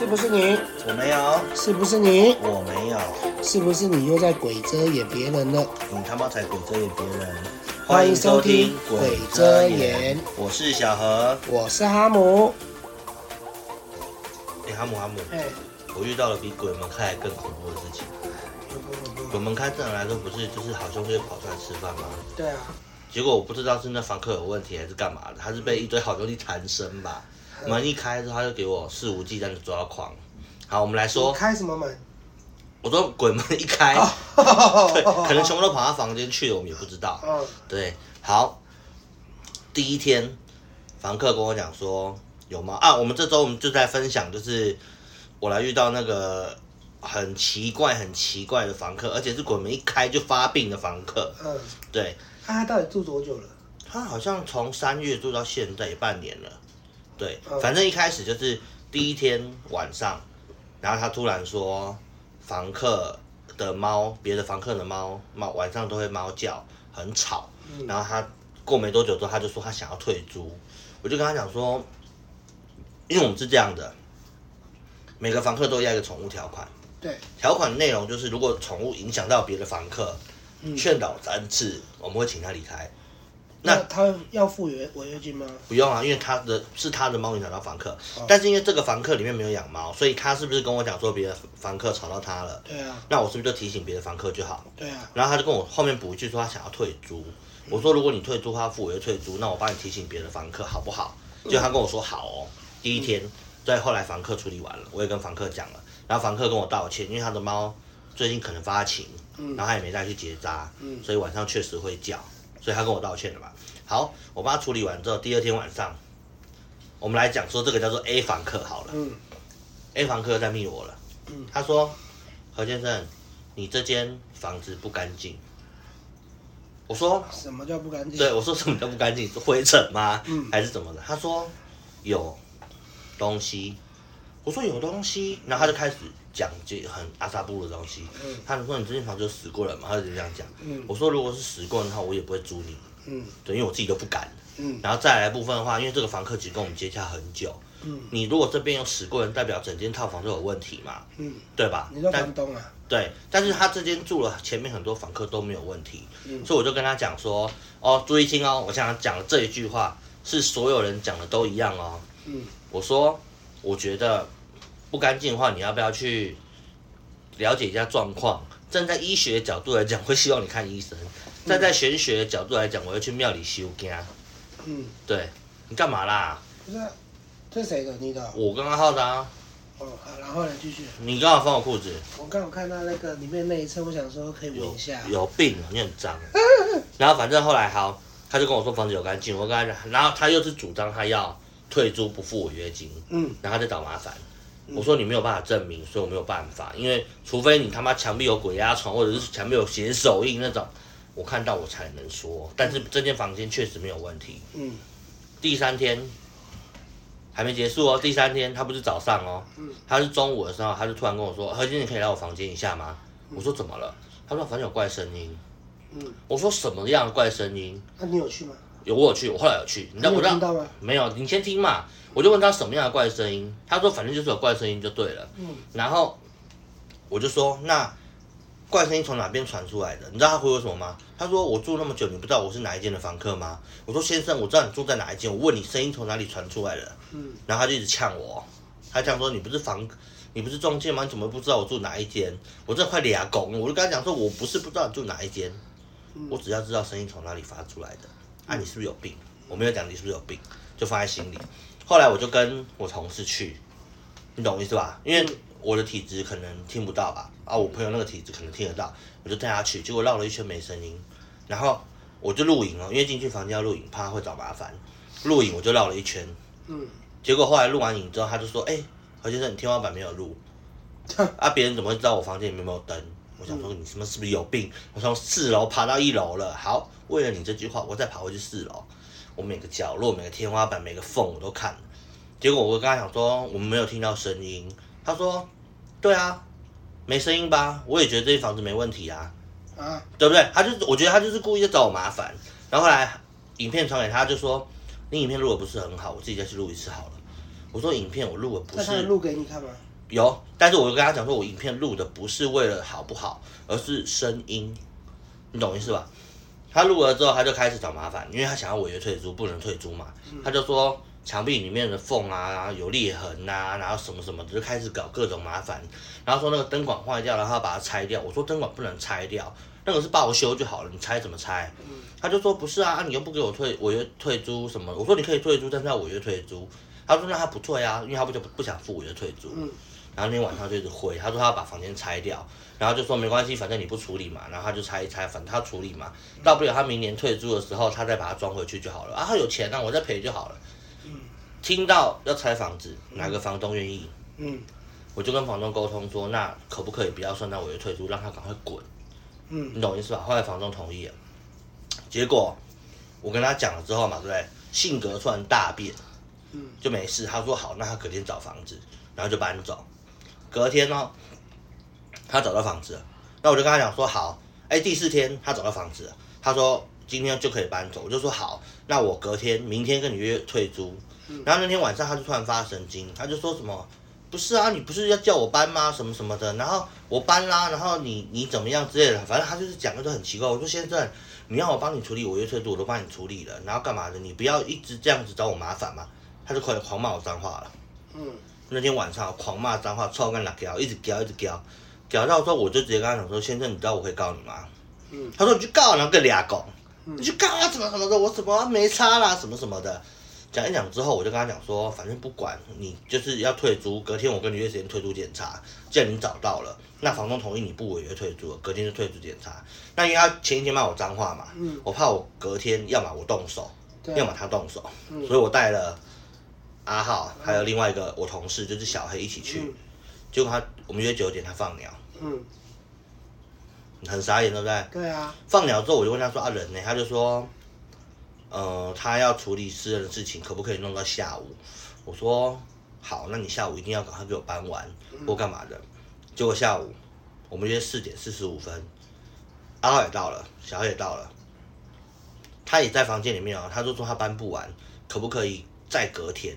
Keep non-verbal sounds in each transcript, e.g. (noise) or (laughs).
是不是你？我没有，是不是你？我没有，是不是你又在鬼遮掩别人了？你他妈才鬼遮掩别人！欢迎收听鬼遮眼我是小何。我是哈姆。哎、哈姆哈姆，哎，我遇到了比鬼门开还更恐怖的事情。鬼门开正常来说不是就是好兄弟跑出来吃饭吗？对啊，结果我不知道是那房客有问题还是干嘛的，他是被一堆好兄弟缠身吧。门一开之后，他就给我肆无忌惮的抓狂。好，我们来说，开什么门？我说鬼门一开，哦 (laughs) 对，可能全部都跑到房间去了，我们也不知道。嗯，对，好，第一天，房客跟我讲说有吗？啊，我们这周我们就在分享，就是我来遇到那个很奇怪、很奇怪的房客，而且是鬼门一开就发病的房客。嗯，对那他到底住多久了？他好像从三月住到现在也半年了。对，嗯。反正一开始就是第一天晚上，然后他突然说，房客的猫，别的房客的猫猫晚上都会猫叫，很吵。嗯。然后他过没多久之后，他就说他想要退租，我就跟他讲说，因为我们是这样的，每个房客都要一个宠物条款，对，条款内容就是如果宠物影响到别的房客，嗯劝导三次，我们会请他离开。那那他要付违违约金吗？不用啊，因为他的是他的猫影响到房客，哦。但是因为这个房客里面没有养猫，所以他是不是跟我讲说别的房客吵到他了？对啊，那我是不是就提醒别的房客就好？对啊，然后他就跟我后面补一句说他想要退租，我说如果你退租，他付违约退租，那我帮你提醒别的房客好不好？就他跟我说好哦。第一天，对，后来房客处理完了，我也跟房客讲了，然后房客跟我道歉，因为他的猫最近可能发情，嗯。然后他也没带去结扎，嗯。所以晚上确实会叫，所以他跟我道歉了嘛。好，我帮他处理完之后，第二天晚上，我们来讲说这个叫做 A 房客好了。嗯 A 房客在密我了，嗯他说何先生，你这间房子不干净。我说什么叫不干净？对，我说什么叫不干净？是灰尘吗？嗯还是怎么的？他说有东西。我说有东西，然后他就开始讲这很阿萨布的东西。嗯他就说你这间房子有死过人嘛？他就这样讲。嗯我说如果是死过人的话，我也不会租你，嗯对，因为我自己都不敢。嗯然后再来部分的话，因为这个房客其实跟我们接洽很久，嗯你如果这边有死过人，代表整间套房都有问题嘛，嗯，对吧？你说但房东啊？对，但是他这间住了，前面很多房客都没有问题，嗯所以我就跟他讲说，哦，注意听哦，我想讲的这一句话是所有人讲的都一样哦。嗯我说，我觉得不干净的话，你要不要去了解一下状况？站在医学角度来讲，会希望你看医生；站在玄学的角度来讲，我要去庙里修家。嗯，对你干嘛啦？不是啊，这是谁的？你的哦？我刚刚号的啊，哦，好，然后呢，继续。你刚好翻我裤子，我刚好看到那个里面那一侧，我想说可以闻一下。有病啊，你很脏。(laughs) 然后反正后来好，他就跟我说房子有干净，我跟他讲，然后他又是主张他要退租不付违约金，嗯然后他在找麻烦。我说你没有办法证明，所以我没有办法，因为除非你他妈墙壁有鬼压床，或者是墙壁有写手印那种，我看到我才能说。但是这间房间确实没有问题。嗯第三天还没结束哦，第三天他不是早上哦，嗯他是中午的时候，他就突然跟我说：“何先，你可以来我房间一下吗？”我说：“怎么了？”他说：“房间有怪声音。嗯，”我说：“什么样的怪声音那你有去吗？？”有我有去，我后来有去，你知道我让？没有？你先听嘛。我就问他什么样的怪声音，他说反正就是有怪声音就对了。嗯然后我就说那怪声音从哪边传出来的？你知道他回我什么吗？他说我住那么久，你不知道我是哪一间的房客吗？我说先生，我知道你住在哪一间，我问你声音从哪里传出来的？嗯然后他就一直呛我，他这样说你不是房，你不是中介吗？你怎么不知道我住哪一间？我这快俩拱了，我就跟他讲说，我不是不知道你住哪一间，嗯我只要知道声音从哪里发出来的。啊，你是不是有病？我没有讲你是不是有病，就放在心里。后来我就跟我同事去，你懂我意思吧？因为嗯我的体质可能听不到吧，啊，我朋友那个体质可能听得到，我就带他去，结果绕了一圈没声音，然后我就录影了，因为进去房间要录影，怕会找麻烦，录影我就绕了一圈，嗯，结果后来录完影之后，他就说：“哎、何先生，你天花板没有录，(laughs) 啊，别人怎么会知道我房间里面有没有灯？”我想说你什么是不是有病？我从四楼爬到一楼了，好，为了你这句话，我再爬回去四楼，我每个角落、每个天花板、每个缝我都看了。结果我跟他讲说我们没有听到声音，他说：“对啊，没声音吧？我也觉得这间房子没问题啊。”啊，对不对？他就，我觉得他就是故意在找我麻烦。然后后来影片传给他，就说你影片录的不是很好，我自己再去录一次好了。我说影片我录的不是，录给你看吗？有，但是我就跟他讲说，我影片录的不是为了好不好，而是声音，你懂意思吧？他录了之后，他就开始找麻烦，因为他想要违约退租，不能退租嘛。他就说墙壁里面的缝啊有裂痕啊、然后什么什么的，就开始搞各种麻烦。然后说那个灯管坏掉，然后他把它拆掉。我说灯管不能拆掉，那个是报修就好了，你拆怎么拆？他就说不是啊，你又不给我退违约退租什么？我说你可以退租，但是要违约退租。他说那他不退啊，因为他不就不想付违约退租。然后那天晚上就一直挥，他说他要把房间拆掉，然后就说没关系，反正你不处理嘛，然后他就拆一拆，反正他处理嘛，大不了他明年退租的时候他再把它装回去就好了啊，他有钱啊，我再赔就好了。听到要拆房子，哪个房东愿意？嗯我就跟房东沟通说，那可不可以不要算到违约退租，让他赶快滚？嗯你懂意思吧？后来房东同意了，结果我跟他讲了之后嘛，对不对？性格突然大变，嗯就没事。他说好，那他隔天找房子，然后就搬走。隔天呢，他找到房子了，那我就跟他讲说好，哎，第四天他找到房子了，他说今天就可以搬走，我就说好，那我隔天明天跟你约退租。然后那天晚上他就突然发神经，他就说什么不是啊，你不是要叫我搬吗？什么什么的，然后我搬啦，然后你你怎么样之类的，反正他就是讲的都很奇怪。我说先生，你让我帮你处理违约退租，我都帮你处理了，然后干嘛的？你不要一直这样子找我麻烦嘛。他就快点狂骂我脏话了。嗯那天晚上狂骂脏话，臭干辣椒，一直屌一直屌，屌到说我就直接跟他讲说，先生，你知道我会告你吗？嗯他说你去告，然后跟俩狗，你去告啊，什么什么的，我什么没差啦，什么什么的。讲一讲之后，我就跟他讲说，反正不管你就是要退租，隔天我跟你约时间退租检查，既然你找到了，那房东同意你不违约退租，隔天就退租检查。那因为他前一天骂我脏话嘛，嗯我怕我隔天要么我动手，对要么他动手，嗯所以我带了阿浩还有另外一个我同事，就是小黑一起去。嗯结果他我们约九点，他放鸟，嗯，很傻眼，对不对？对啊，放鸟之后，我就问他说啊人呢？他就说，呃，他要处理私人的事情，可不可以弄到下午？我说好，那你下午一定要赶快给我搬完或干嘛的。结果下午我们约四点四十五分，阿浩也到了，小黑也到了，他也在房间里面哦，他就说他搬不完，可不可以再隔天？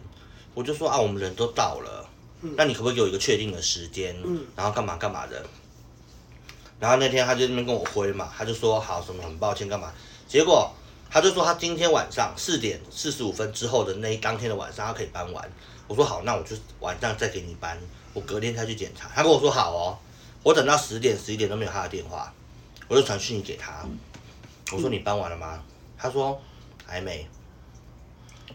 我就说啊，我们人都到了，那你可不可以给我一个确定的时间？嗯然后干嘛干嘛的？然后那天他就在那边跟我挥嘛，他就说好什么很抱歉干嘛，结果他就说他今天晚上四点四十五分之后的那一当天的晚上他可以搬完。我说好，那我就晚上再给你搬，我隔天再去检查。他跟我说好哦，我等到十点十一点都没有他的电话，我就传讯息给他，我说你搬完了吗？他说还没。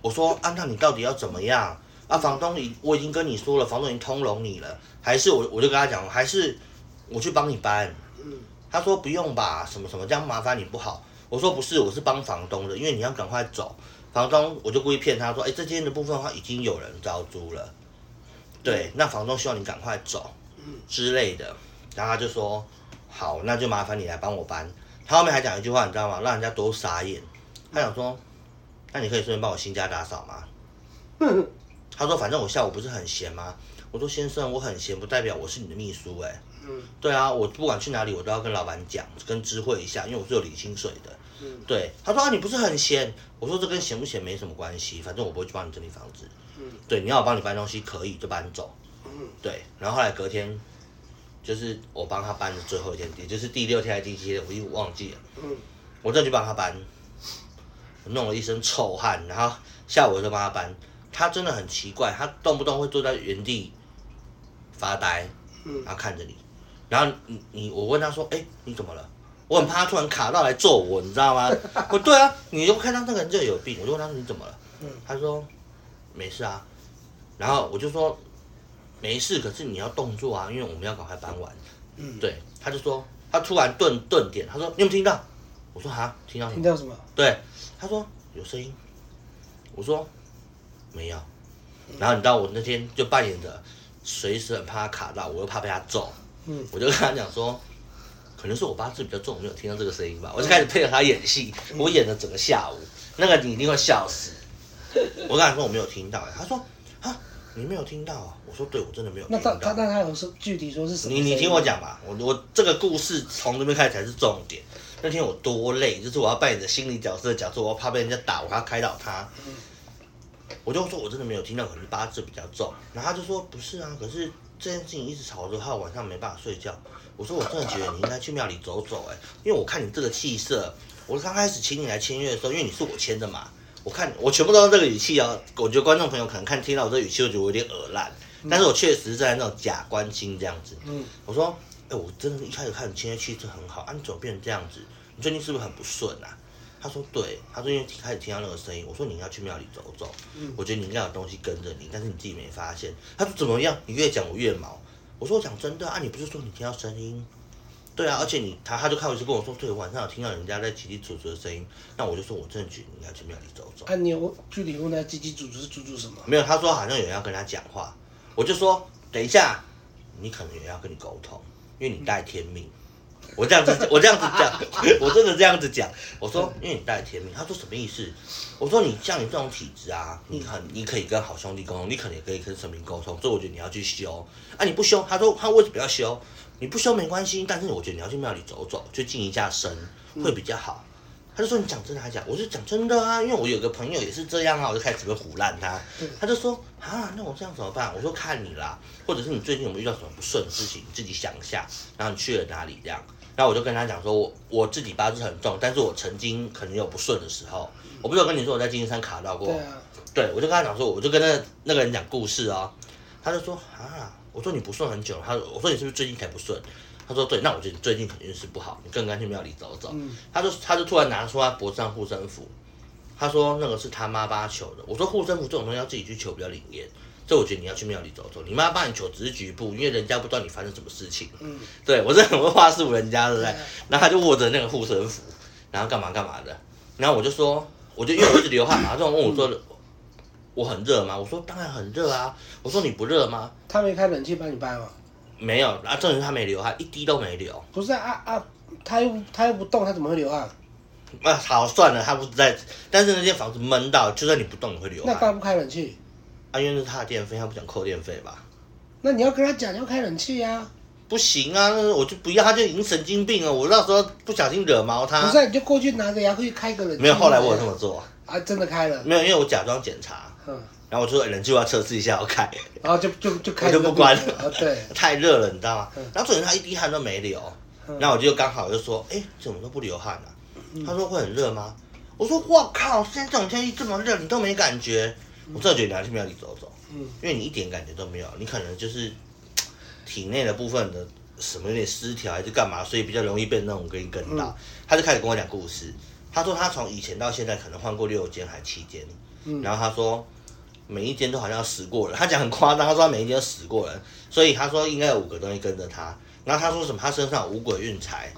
我说啊，那你到底要怎么样？啊，房东已我已经跟你说了，房东已经通融你了，还是我我就跟他讲，还是我去帮你搬。嗯他说不用吧，什么什么这样麻烦你不好。我说不是，我是帮房东的，因为你要赶快走。房东我就故意骗他说，哎，这间的部分的话已经有人招租了，对，那房东希望你赶快走嗯之类的。然后他就说好，那就麻烦你来帮我搬。他后面还讲一句话，你知道吗？让人家多傻眼。他想说，那你可以顺便帮我新家打扫吗？(laughs) 他说反正我下午不是很闲吗？我说先生，我很闲不代表我是你的秘书哎、嗯对啊，我不管去哪里，我都要跟老板讲，跟知会一下，因为我是有领薪水的。嗯对，他说啊，你不是很闲？我说这跟闲不闲没什么关系，反正我不会去帮你整理房子。嗯对，你要我帮你搬东西可以就搬走。嗯对，然后后来隔天，就是我帮他搬的最后一天，也就是第六天还是第七天，我已经忘记了。嗯我再去帮他搬，我弄了一身臭汗，然后下午我就帮他搬。他真的很奇怪，他动不动会坐在原地发呆，嗯然后看着你，然后你你我问他说，哎、你怎么了？我很怕他突然卡到来揍我，你知道吗？(laughs) 我对啊，你就看到那个人就有病，我就问他说你怎么了？嗯他说没事啊，然后我就说没事，可是你要动作啊，因为我们要赶快搬完。嗯，对，他就说他突然顿顿点，他说你有没有听到？我说哈，听到什么？听到什么？对，他说有声音，我说没有。然后你知道我那天就扮演着随时很怕他卡到，我又怕被他揍，嗯我就跟他讲说，可能是我八字比较重，我没有听到这个声音吧。我就开始配合他演戏，我演了整个下午，那个你一定会笑死。我跟他说我没有听到，他说啊你没有听到啊？我说对，我真的没有听到。那他他那他有说具体说是什么？你你听我，讲吧，我我这个故事从这边开始才是重点。那天我多累，就是我要扮演着心理角色的角色，我怕被人家打，我还要开导他。我就说我真的没有听到，可能八字比较重。然后他就说不是啊，可是这件事情一直吵着，害我晚上没办法睡觉。我说我真的觉得你应该去庙里走走，哎，因为我看你这个气色，我刚开始请你来签约的时候，因为你是我签的嘛，我看我全部都是这个语气哦。我觉得观众朋友可能看听到我这个语气，会觉得我有点耳烂，但是我确实是在那种假关心这样子。嗯，我说，哎，我真的，一开始看你签约气色很好，啊，你怎么变成这样子？你最近是不是很不顺啊？他说对，他说因为开始听到那个声音，我说你应该去庙里走走，我觉得你应该有东西跟着你，但是你自己没发现。他说怎么样？你越讲我越毛。我说我讲真的啊，你不是说你听到声音？对啊，而且你他他就开始跟我说，对，晚上有听到人家在叽叽喳喳的声音，那我就说我真的觉得你应该去庙里走走。啊，你有具体问他叽叽喳喳是喳喳什么？没有，他说好像有人要跟他讲话，我就说等一下，你可能有人要跟你沟通，因为你带天命。我这样子，我这样子讲，我真的这样子讲。我说，因为你带天命。他说什么意思？我说你像你这种体质啊，你很你可以跟好兄弟沟通，你可能也可以跟神明沟通。所以我觉得你要去修。啊，你不修，他说他为什么要修？你不修没关系，但是我觉得你要去庙里走走，去静一下身会比较好。他就说你讲真的还讲？我是讲真的啊，因为我有个朋友也是这样啊，我就开始会胡烂他。他就说啊，那我这样怎么办？我说看你啦，或者是你最近有没有遇到什么不顺的事情，你自己想一下，然后你去了哪里这样。然后我就跟他讲说，我我自己八字很重，但是我曾经可能有不顺的时候。我不是有跟你说我在金山卡到过？对啊。对，我就跟他讲说，我就跟那那个人讲故事哦。他就说啊，我说你不顺很久，他我说你是不是最近才不顺？他说对，那我觉得你最近肯定是不好，你更该去庙里走走。他就他就突然拿出他脖子上护身符，他说那个是他妈帮他求的。我说护身符这种东西要自己去求比较灵验。这我觉得你要去庙里走走，你妈帮你求只是局部，因为人家不知道你发生什么事情。嗯，对我是很会话术人家，对不对？然后他就握着那个护身符，然后干嘛干嘛的。然后我就说，我就因为我一直流汗嘛，他就问我说，我很热吗？我说当然很热啊。我说你不热吗？他没开冷气帮你搬吗？没有啊，证明他没流汗，一滴都没流。不是啊啊，他又他又不动，他怎么会流汗？啊，好算了，他不在，但是那间房子闷到，就算你不动也会流汗。那干嘛不开冷气？啊，因为是他的电费，他不想扣电费吧？那你要跟他讲，要开冷气呀。不行啊，我就不要，他就已经神经病了。我到时候不小心惹毛他。不是，你就过去拿着牙去开个冷气。没有，后来我有这么做。啊，真的开了。没有，因为我假装检查。嗯。然后我说冷气我要测试一下，要开。然后就就就开。就不关了。对。(laughs) 太热了，你知道吗？然后昨天他一滴汗都没流，然后我就刚好就说，哎，怎么都不流汗啊？他说会很热吗？我说我靠，现在这种天气这么热，你都没感觉？我真的觉得你要去庙里走走。嗯，因为你一点感觉都没有，你可能就是体内的部分的什么有点失调还是干嘛，所以比较容易被那种给你跟到。他就开始跟我讲故事，他说他从以前到现在可能换过六间还七间，嗯然后他说每一间都好像死过人，他讲很夸张，他说他每一间都死过人，所以他说应该有五个东西跟着他。然后他说什么他身上五鬼运财，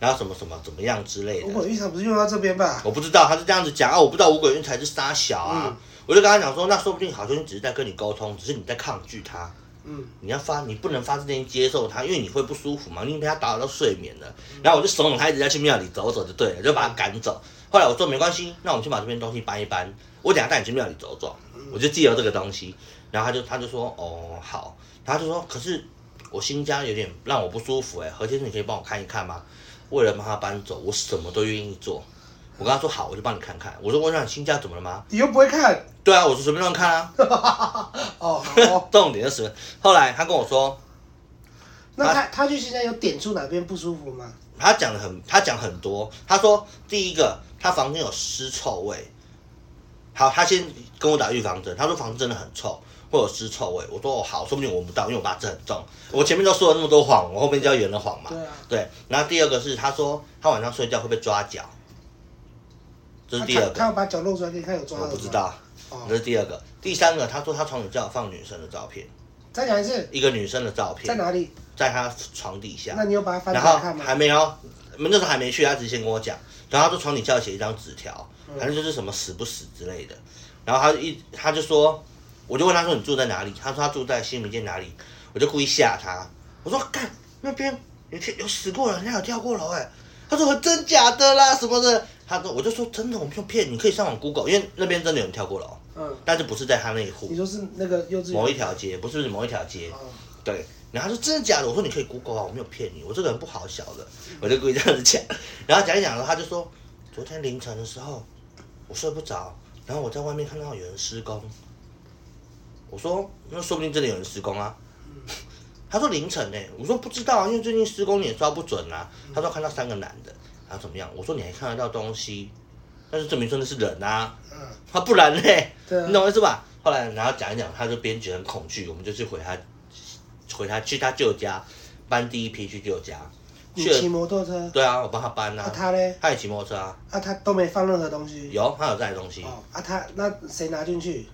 然后什么什么怎么样之类的。五鬼运财不是用到这边吧？我不知道，他是这样子讲啊，我不知道五鬼运财是杀小啊。我就跟他讲说，那说不定好兄弟只是在跟你沟通，只是你在抗拒他。嗯，你要发，你不能发自内心接受他，因为你会不舒服嘛，你被他打扰到睡眠了。然后我就怂恿他一直在去庙里走走就对了，就把他赶走。后来我说没关系，那我们先把这边东西搬一搬，我等下带你去庙里走走。我就借由这个东西，然后他就他就说哦好，他就说可是我新家有点让我不舒服哎，何先生你可以帮我看一看吗？为了帮他搬走，我什么都愿意做。我跟他说好，我就帮你看看。我说我想新家怎么了吗？你又不会看。对啊，我说随便乱看啊。(laughs) 哦，(laughs) 重点就是，后来他跟我说，那他他去新家有点出哪边不舒服吗？他讲的很，他讲很多。他说第一个，他房间有尸臭味。好，他先跟我打预防针。他说房子真的很臭，会有尸臭味。我说哦好，说不定闻不到，因为我八字很重。我前面都说了那么多谎，我后面就要圆了谎嘛。对啊。对，然后第二个是他说他晚上睡觉会被抓脚。这是第二个，他要把脚露出来给你看有抓我不知道，这是第二个。第三个，他说他床底下放女生的照片。再讲一次。一个女生的照片。在哪里？在他床底下。那你有把它翻开看吗？还没有，那时候还没去，他直接先跟我讲。然后他说床底下写一张纸条，反正就是什么死不死之类的。然后他一他就说，我就问他说你住在哪里？他说他住在新民街哪里？我就故意吓他，我说干那边有有死过人，人家有跳过楼哎。他说真假的啦什么的。他说，我就说真的，我没有骗你，可以上网 Google，因为那边真的有人跳过楼，嗯，但是不是在他那一户。你说是那个幼稚园某一条街，不是某一条街，对。然后他说真的假的？我说你可以 Google 啊，我没有骗你，我这个人不好小的，我就故意这样子讲。然后讲一讲了，他就说，昨天凌晨的时候，我睡不着，然后我在外面看到有人施工。我说那说不定真的有人施工啊。他说凌晨呢、我说不知道啊，因为最近施工也抓不准啊。他说看到三个男的，他说怎么样？我说你还看得到东西，但是证明说那是人啊，嗯，他不然嘞，对啊。你懂我意思吧？后来然后讲一讲，他就编辑很恐惧，我们就去回他，回他去他舅家搬第一批去舅家，你骑去了，摩托车，对啊，我帮他搬啊。啊，他嘞，他也骑摩托车啊，啊他都没放任何东西，有他有带东西，哦，啊他那谁拿进去？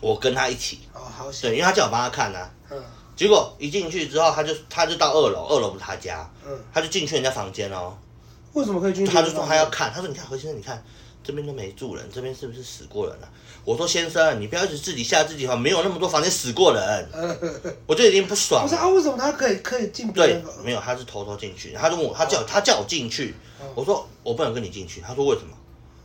我跟他一起，哦，好险，对，因为他叫我帮他看啊，嗯。结果一进去之后，他就他就到二楼，二楼不是他家，嗯，他就进去人家房间哦，为什么可以进去？他就说他要看，他说你看何先生，你看这边都没住人，这边是不是死过人了、我说先生，你不要一直自己吓自己哈，没有那么多房间死过人，呃，(laughs) 我就已经不爽不是啊，为什么他可以可以进别对？，没有，他是偷偷进去，他就问我，他叫他叫我进去，我说我不能跟你进去，他说为什么？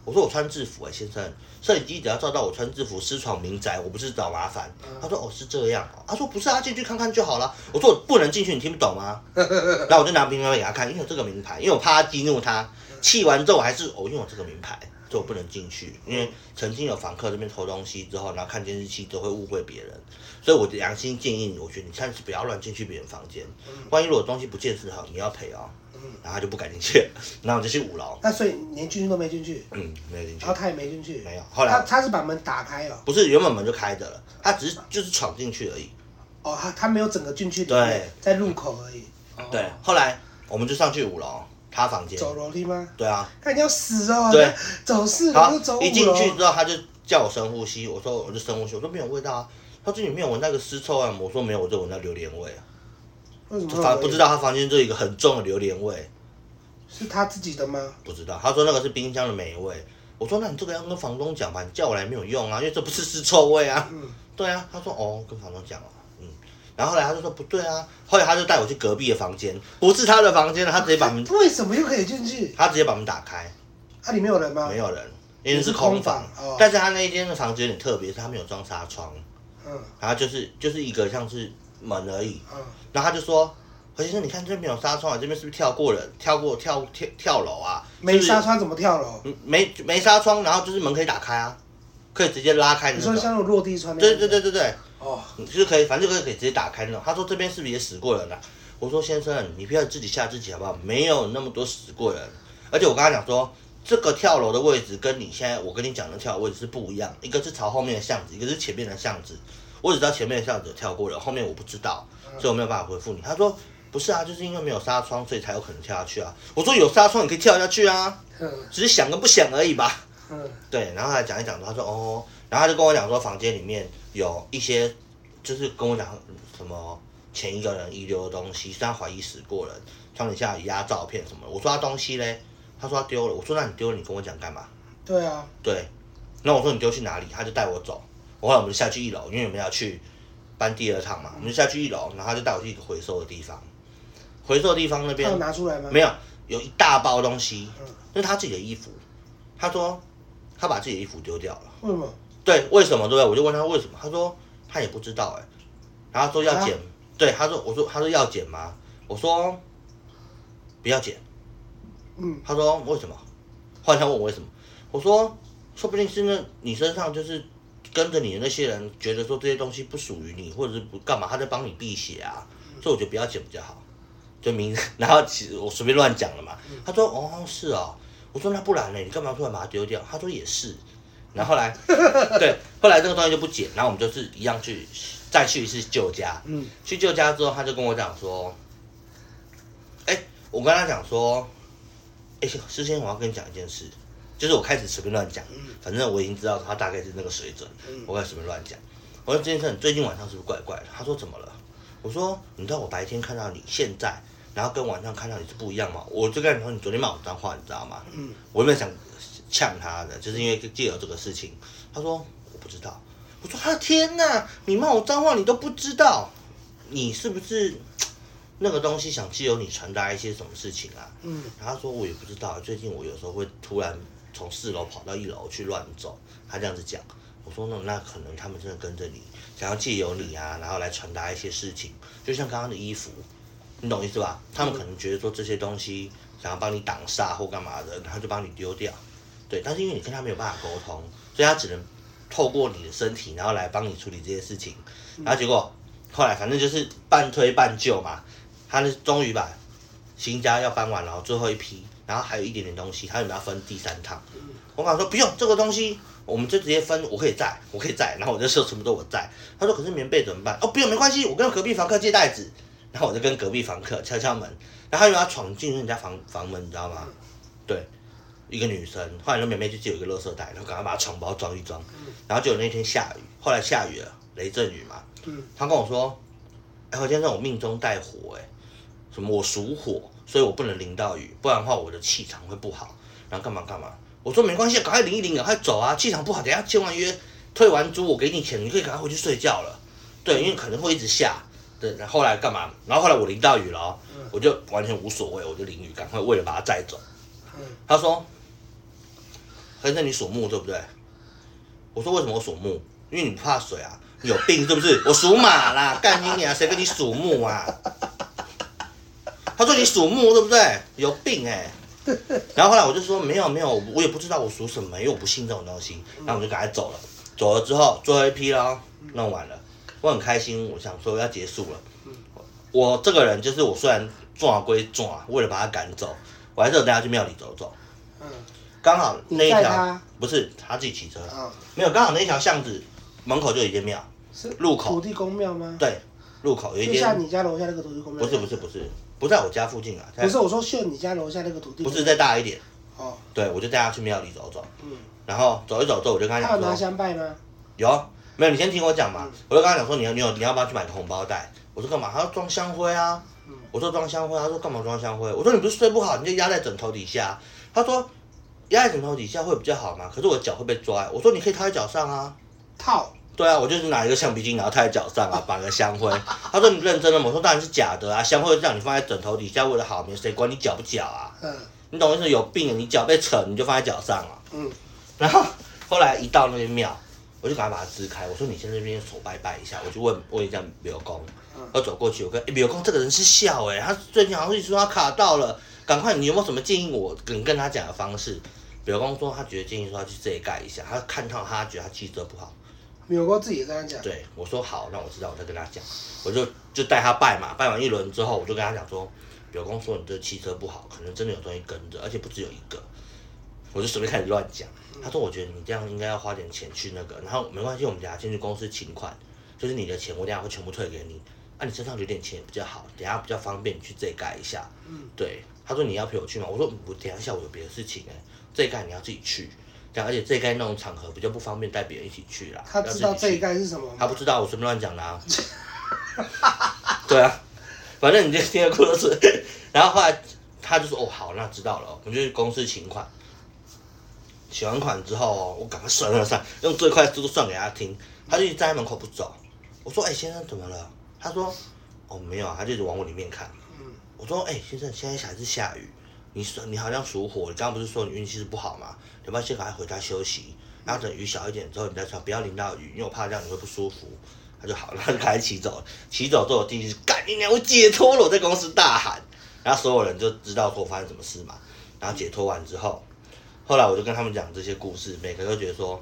我说我穿制服哎、先生，摄影机只要照到我穿制服私闯民宅，我不是找麻烦。他说哦是这样哦，他说不是啊，进去看看就好了。我说我不能进去，你听不懂吗？(laughs) 然后我就拿名牌给他看，因为有这个名牌，因为我怕他激怒他，气完之后我还是哦，因为我这个名牌，所以我不能进去，因为曾经有房客这边偷东西之后，然后看监视器都会误会别人，所以我的良心建议你，我觉得你暂时不要乱进去别人房间，万一如果东西不见时好，你要赔哦。然后他就不敢进去，(laughs) 然后我就去五楼，那所以连进去都没进去，嗯，没有进去然后，他也没进去，没有。后他来他是把门打开了，不是原本门就开着了，他只是就是闯进去而已。哦他他没有整个进去里对，在入口而已，哦对，后来我们就上去五楼，他房间。走楼梯吗？对啊，看你要死哦，对，走四楼走五，楼，一进去之后他就叫我深呼吸，我说我就深呼吸，我说没有味道啊。他说你没有闻那个尸臭啊？我说没有，我就闻到榴莲味啊。为什么会有反不知道他房间就有一个很重的榴莲味，是他自己的吗？不知道。他说那个是冰箱的霉味。我说那你这个要跟房东讲吧，你叫我来没有用啊，因为这不是尸臭味啊。嗯，对啊，他说哦，跟房东讲了，嗯。然后后来他就说不对啊，后来他就带我去隔壁的房间，不是他的房间了，他直接把门，(laughs) 为什么又可以进去？他直接把门打开，啊，里面有人吗？没有人，因为是空房。空房哦但是他那一间的房子有点特别，是他没有装纱窗，嗯然后就是就是一个像是门而已。嗯，然然后他就说：“何先生，你看这边有纱窗啊，这边是不是跳过人？跳过跳跳跳楼啊？没纱窗怎么跳楼？嗯没没纱窗，然后就是门可以打开啊，可以直接拉开的你那种。说像那种落地窗那对样？对对对对，哦，就是可以，反正就可以直接打开那种。他说这边是不是也死过人了、我说先生，你不要自己吓自己好不好？没有那么多死过人，而且我跟他讲说，这个跳楼的位置跟你现在我跟你讲的跳楼位置是不一样，一个是朝后面的巷子，一个是前面的巷子。我只知道前面的巷子有跳过了，后面我不知道，所以我没有办法回复你。他说不是啊，就是因为没有纱窗，所以才有可能跳下去啊。我说有纱窗你可以跳下去啊，嗯只是想跟不想而已吧。嗯对，然后他讲一讲，他说哦，然后他就跟我讲说，房间里面有一些，就是跟我讲什么前一个人遗留的东西，是他怀疑死过人，床底下有压照片什么的。我说他东西嘞，他说他丢了。我说那你丢了，你跟我讲干嘛？对啊，对，那我说你丢去哪里？他就带我走。我后来我们就下去一楼，因为我们要去搬第二趟嘛，我们就下去一楼，然后他就带我去一个回收的地方。回收的地方那他边有拿出来吗？没有，有一大包东西嗯，那是他自己的衣服。他说他把自己的衣服丢掉了。为什么？对，为什么？对不对？我就问他为什么，他说他也不知道哎、然后他说要剪，对，他说我说他说要剪吗？我说不要剪，嗯，他说为什么？后来他问我为什么，我说说不定是那你身上就是跟着你的那些人觉得说这些东西不属于你，或者是不干嘛，他在帮你避邪啊，所以我觉得不要剪比较好。就明，然后其实我随便乱讲了嘛。他说哦是哦，我说那不然呢？你干嘛突然把它丢掉？他说也是。然后后来，对，后来这个东西就不剪，然后我们就是一样去再去一次旧家。嗯，去旧家之后，他就跟我讲说，哎，我跟他讲说，哎，事先我要跟你讲一件事，就是我开始随便乱讲，反正我已经知道他大概是那个水准，我开始随便乱讲。我说这件事，你最近晚上是不是怪怪的？他说怎么了？我说你知道我白天看到你，现在然后跟晚上看到你是不一样吗？我就跟你说，你昨天骂我脏话，你知道吗？嗯，我原本想呛他的，就是因为借由这个事情。他说我不知道。我说他的天哪，你骂我脏话你都不知道，你是不是那个东西想借由你传达一些什么事情啊？嗯，然后他说我也不知道，最近我有时候会突然从四楼跑到一楼去乱走，他这样子讲。我说那那可能他们真的跟着你，想要借由你啊，然后来传达一些事情，就像刚刚的衣服，你懂意思吧？他们可能觉得说这些东西想要帮你挡煞或干嘛的，然后就帮你丢掉。对，但是因为你跟他没有办法沟通，所以他只能透过你的身体，然后来帮你处理这些事情。然后结果后来反正就是半推半就嘛，他是终于把新家要搬完了，最后一批，然后还有一点点东西，他有没有要分第三趟？我跟他说不用，这个东西我们就直接分，我可以在，我可以在，然后我就说什么都我在。他说可是棉被怎么办？哦，不用，没关系，我跟隔壁房客借袋子，然后我就跟隔壁房客敲敲门，然后他以为他闯进人家房房门，你知道吗？对，一个女生，后来那棉被就借我一个垃圾袋，然后赶快把她床包装一装，然后就有那天下雨，后来下雨了，雷阵雨嘛，嗯他跟我说，哎、何先生，我命中带火、哎，什么我属火，所以我不能淋到雨，不然的话我的气场会不好，然后干嘛干嘛。我说没关系，赶快淋一淋，赶快走啊，气场不好，等下签完约退完租，我给你钱，你可以赶快回去睡觉了。对，因为可能会一直下。对，然后后来干嘛？然后后来我淋到雨了、哦，我就完全无所谓，我就淋雨，赶快为了把它载走。嗯他说：“何先生，你属木对不对？”我说：“为什么我属木？因为你不怕水啊，你有病是不是？我属马啦，干你娘！谁跟你属木啊？”他说：“你属木对不对？有病哎、(laughs) 然后后来我就说：“没有没有，我也不知道我属什么，因为我不信这种东西。”然后我就赶快走了。走了之后，最后一批咯，弄完了，我很开心，我想说要结束了。我这个人就是我虽然撞归撞，为了把他赶走，我还是有带他去庙里走走。嗯刚好那一条不是他自己骑车，啊，没有刚好那一条巷子门口就有一间庙，是路口土地公庙吗？对，路口有一就像间，你家楼下那个土地公庙。不是不是不是，不在我家附近啊，在不是，我说秀你家楼下那个土地。不是再大一点，哦，对我就带他去庙里走走，嗯，然后走一走之后我就跟他他有拿香拜吗？有没有？你先听我讲嘛嗯，我就跟他讲说你要你有你要不要去买个红包袋？我说干嘛？他说装香灰啊。嗯我说装香灰，他说干嘛装香灰？我说你不是睡不好，你就压在枕头底下。他说压在枕头底下会比较好嘛，可是我脚会被抓。我说你可以套在脚上啊。套。对啊，我就是拿一个橡皮筋，然后套在脚上啊，(laughs) 绑个香灰。他说你认真的吗？我说当然是假的啊，香灰让你放在枕头底下为了好眠，谁管你脚不脚啊？嗯你懂我意思？有病，你脚被扯你就放在脚上啊。嗯然后后来一到那边庙，我就赶快把它支开。我说你先在那边手拜拜一下，我就问问一下柳公嗯，我走过去，我跟哎柳公这个人是笑哎、他最近好像一直说他卡到了，赶快你有没有什么建议我跟跟他讲的方式？柳公说他觉得建议说他去这里盖一下，他看到他觉得他气色不好。有过自己也跟他讲。对我说好，那我知道，我再跟他讲，我就就带他拜嘛，拜完一轮之后，我就跟他讲说，表公说你这汽车不好，可能真的有东西跟着，而且不只有一个，我就随便开始乱讲。他说我觉得你这样应该要花点钱去那个，然后没关系，我们等下先去公司请款，就是你的钱我等下会全部退给你，啊你身上留点钱也比较好，等下比较方便你去这里盖一下。嗯对，他说你要陪我去吗？我说我等一下我有别的事情哎、这一盖你要自己去，而且这一盖那种场合比较不方便带别人一起去啦。他知道这一盖是什么吗？他不知道，我随便乱讲的啊。对啊，反正你这听的故事，然后后来他就说：“哦，好，那知道了。”我们就去公司请款，请完款之后哦，我赶快算算算，用最快速度算给他听。他就一直站在门口不走。我说：“哎、先生怎么了？”他说：“哦，没有啊。”他就一直往我里面看。嗯我说：“哎、先生，现在还是下雨，你说你好像属火，你刚刚不是说你运气是不好吗？有没有先赶快回家休息，然后等雨小一点之后你再穿，不要淋到雨，因为我怕这样你会不舒服。”他就好，然后就开始骑走了。骑走之后，我弟弟就干你娘，我解脱了！我在公司大喊，然后所有人就知道说我发生什么事嘛。然后解脱完之后，后来我就跟他们讲这些故事，每个都觉得说，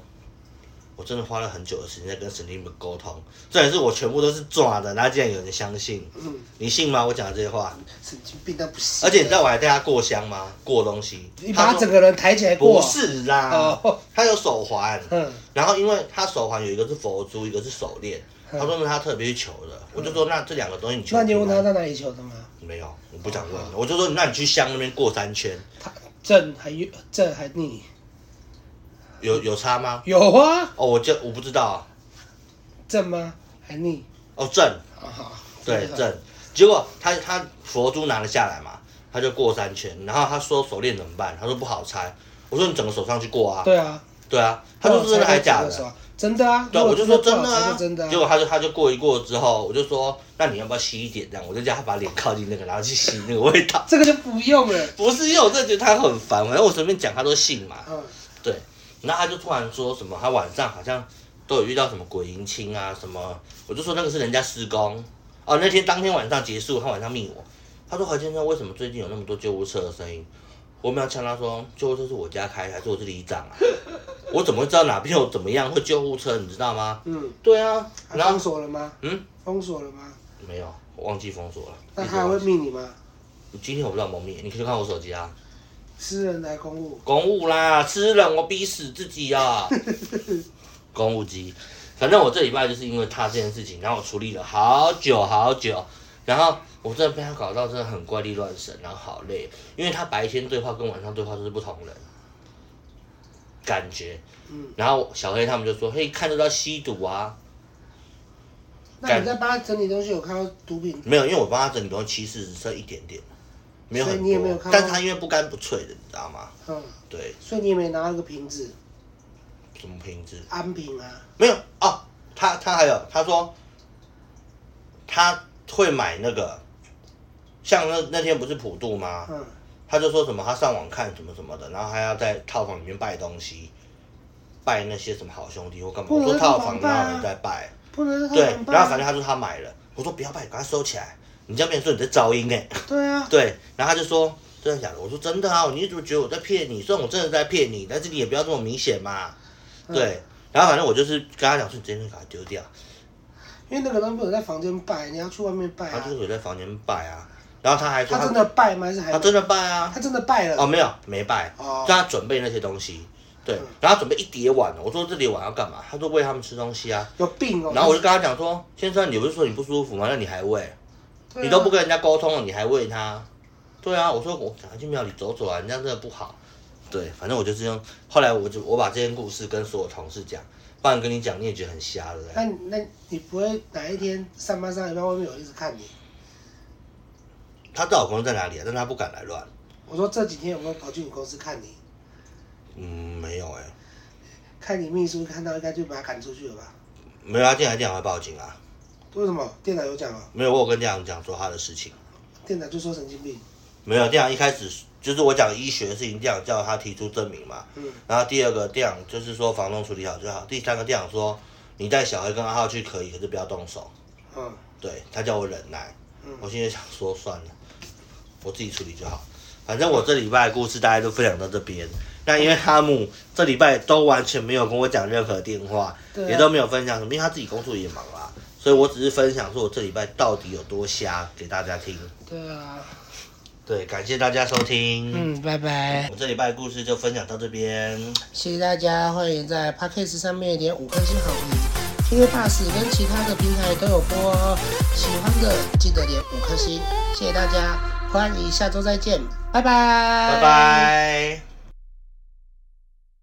我真的花了很久的时间在跟神灵们沟通，这也是我全部都是抓的，然后竟然有人相信，嗯，你信吗？我讲的这些话，神经病到不行。而且你知道我还带他过香吗？过东西，你把他整个人抬起来过。不是啦，哦，他有手环，嗯。然后因为他手环有一个是佛珠，一个是手链，嗯。他说那他特别去求的，我就说那这两个东西你求那你问他在哪里求的吗？没有，我不想问，我就说那你去香那边过三圈，他正还正还逆？有有差吗？有啊，哦，我就我不知道啊，正吗？还逆？哦正，啊好。对正，结果他他佛珠拿了下来嘛，他就过三圈，然后他说手链怎么办？他说不好拆，我说你整个手上去过啊，对啊。对啊，他说真的还假的？真的啊。对啊，如果我就说真的啊，真的啊。结果他就他就过一过之后，我就说那你要不要吸一点这样？我就叫他把脸靠近那个，然后去吸那个味道。这个就不用了。不是，因为我真的觉得他很烦，反正我随便讲他都信嘛。嗯对，然后他就突然说什么，他晚上好像都有遇到什么鬼迎亲啊什么，我就说那个是人家施工。哦，那天当天晚上结束，他晚上密我，他说何先生为什么最近有那么多救护车的声音？我们要呛他说，救护车是我家开的，还是我是里长啊？(laughs) 我怎么会知道哪边有怎么样会救护车？你知道吗？嗯，对啊，然后锁了吗？嗯，封锁了吗？没有，我忘记封锁了。那他还会密你吗？今天我不知道有没有密，你可以看我手机啊。私人来公务，公务啦，吃人我逼死自己啊！(laughs) 公务机，反正我这礼拜就是因为他这件事情，然后我处理了好久好久，然后我真的被他搞到真的很怪力乱神，然后好累，因为他白天对话跟晚上对话都是不同人，感觉。嗯，然后小黑他们就说，嘿，看得到吸毒啊？那你在帮他整理东西，有看到毒品？没有，因为我帮他整理东西，其实只剩一点点，没有很多。所以你也没有看但是他因为不干不脆的，你知道吗？嗯，对，所以你也没拿那个瓶子，什么瓶子？安瓶啊，没有哦，他他还有他说他会买那个，像那那天不是普渡吗？嗯，他就说什么他上网看什么什么的，然后还要在套房里面拜东西，拜那些什么好兄弟或干嘛。我说套房哪有人在拜？不能在对，房拜然后反正他说他买了，我说不要拜，赶快收起来。你这样变成说你在噪音哎、对啊，(laughs) 对，然后他就说真的假的？我说真的啊，你怎么觉得我在骗你？虽然我真的在骗你，但是你也不要这么明显嘛。嗯对，然后反正我就是跟他讲说，你这件事把它丢掉。因为那个东西不能在房间拜，你要去外面拜啊他就。是有在房间拜啊，然后他还说他他真的拜吗？还是还他真的拜啊，他真的拜了？哦没有没拜，哦就他准备那些东西，对，然后他准备一叠碗，我说这叠碗要干嘛？他说喂他们吃东西啊，有病哦！然后我就跟他讲说，先生你不是说你不舒服吗？那你还喂，你都不跟人家沟通了，你还喂他？对啊，我说我赶快去庙里走走啊，人家真的不好。对，反正我就是用，后来我就我把这件故事跟所有同事讲，不然跟你讲你也觉得很瞎，的？那你那你不会哪一天上班上一半外面有人一直看你？他知道我公司在哪里啊，但他不敢来乱。我说这几天有没有跑去你公司看你？嗯，没有哎、看你秘书看到应该就把他赶出去了吧？没有啊，进来电脑会报警啊。为什么？店长有讲啊，没有，我有跟店长讲说他的事情。店长就说神经病。没有，店长一开始就是我讲医学的事情，店长叫他提出证明嘛。嗯。然后第二个店长就是说房东处理好就好。第三个店长说你带小孩跟阿浩去可以，可是不要动手。嗯对他叫我忍耐。嗯我现在想说算了，我自己处理就好。反正我这礼拜的故事大家都分享到这边。那因为哈姆这礼拜都完全没有跟我讲任何电话，也都没有分享什么，因为他自己工作也忙啦，所以我只是分享说我这礼拜到底有多瞎给大家听。对啊。对，感谢大家收听。嗯，拜拜。我这礼拜的故事就分享到这边。谢谢大家，欢迎在 Podcast 上面点五颗星好评因为 Pass 跟其他的平台都有播哦。喜欢的记得点五颗星，谢谢大家，欢迎下周再见，拜拜，拜拜。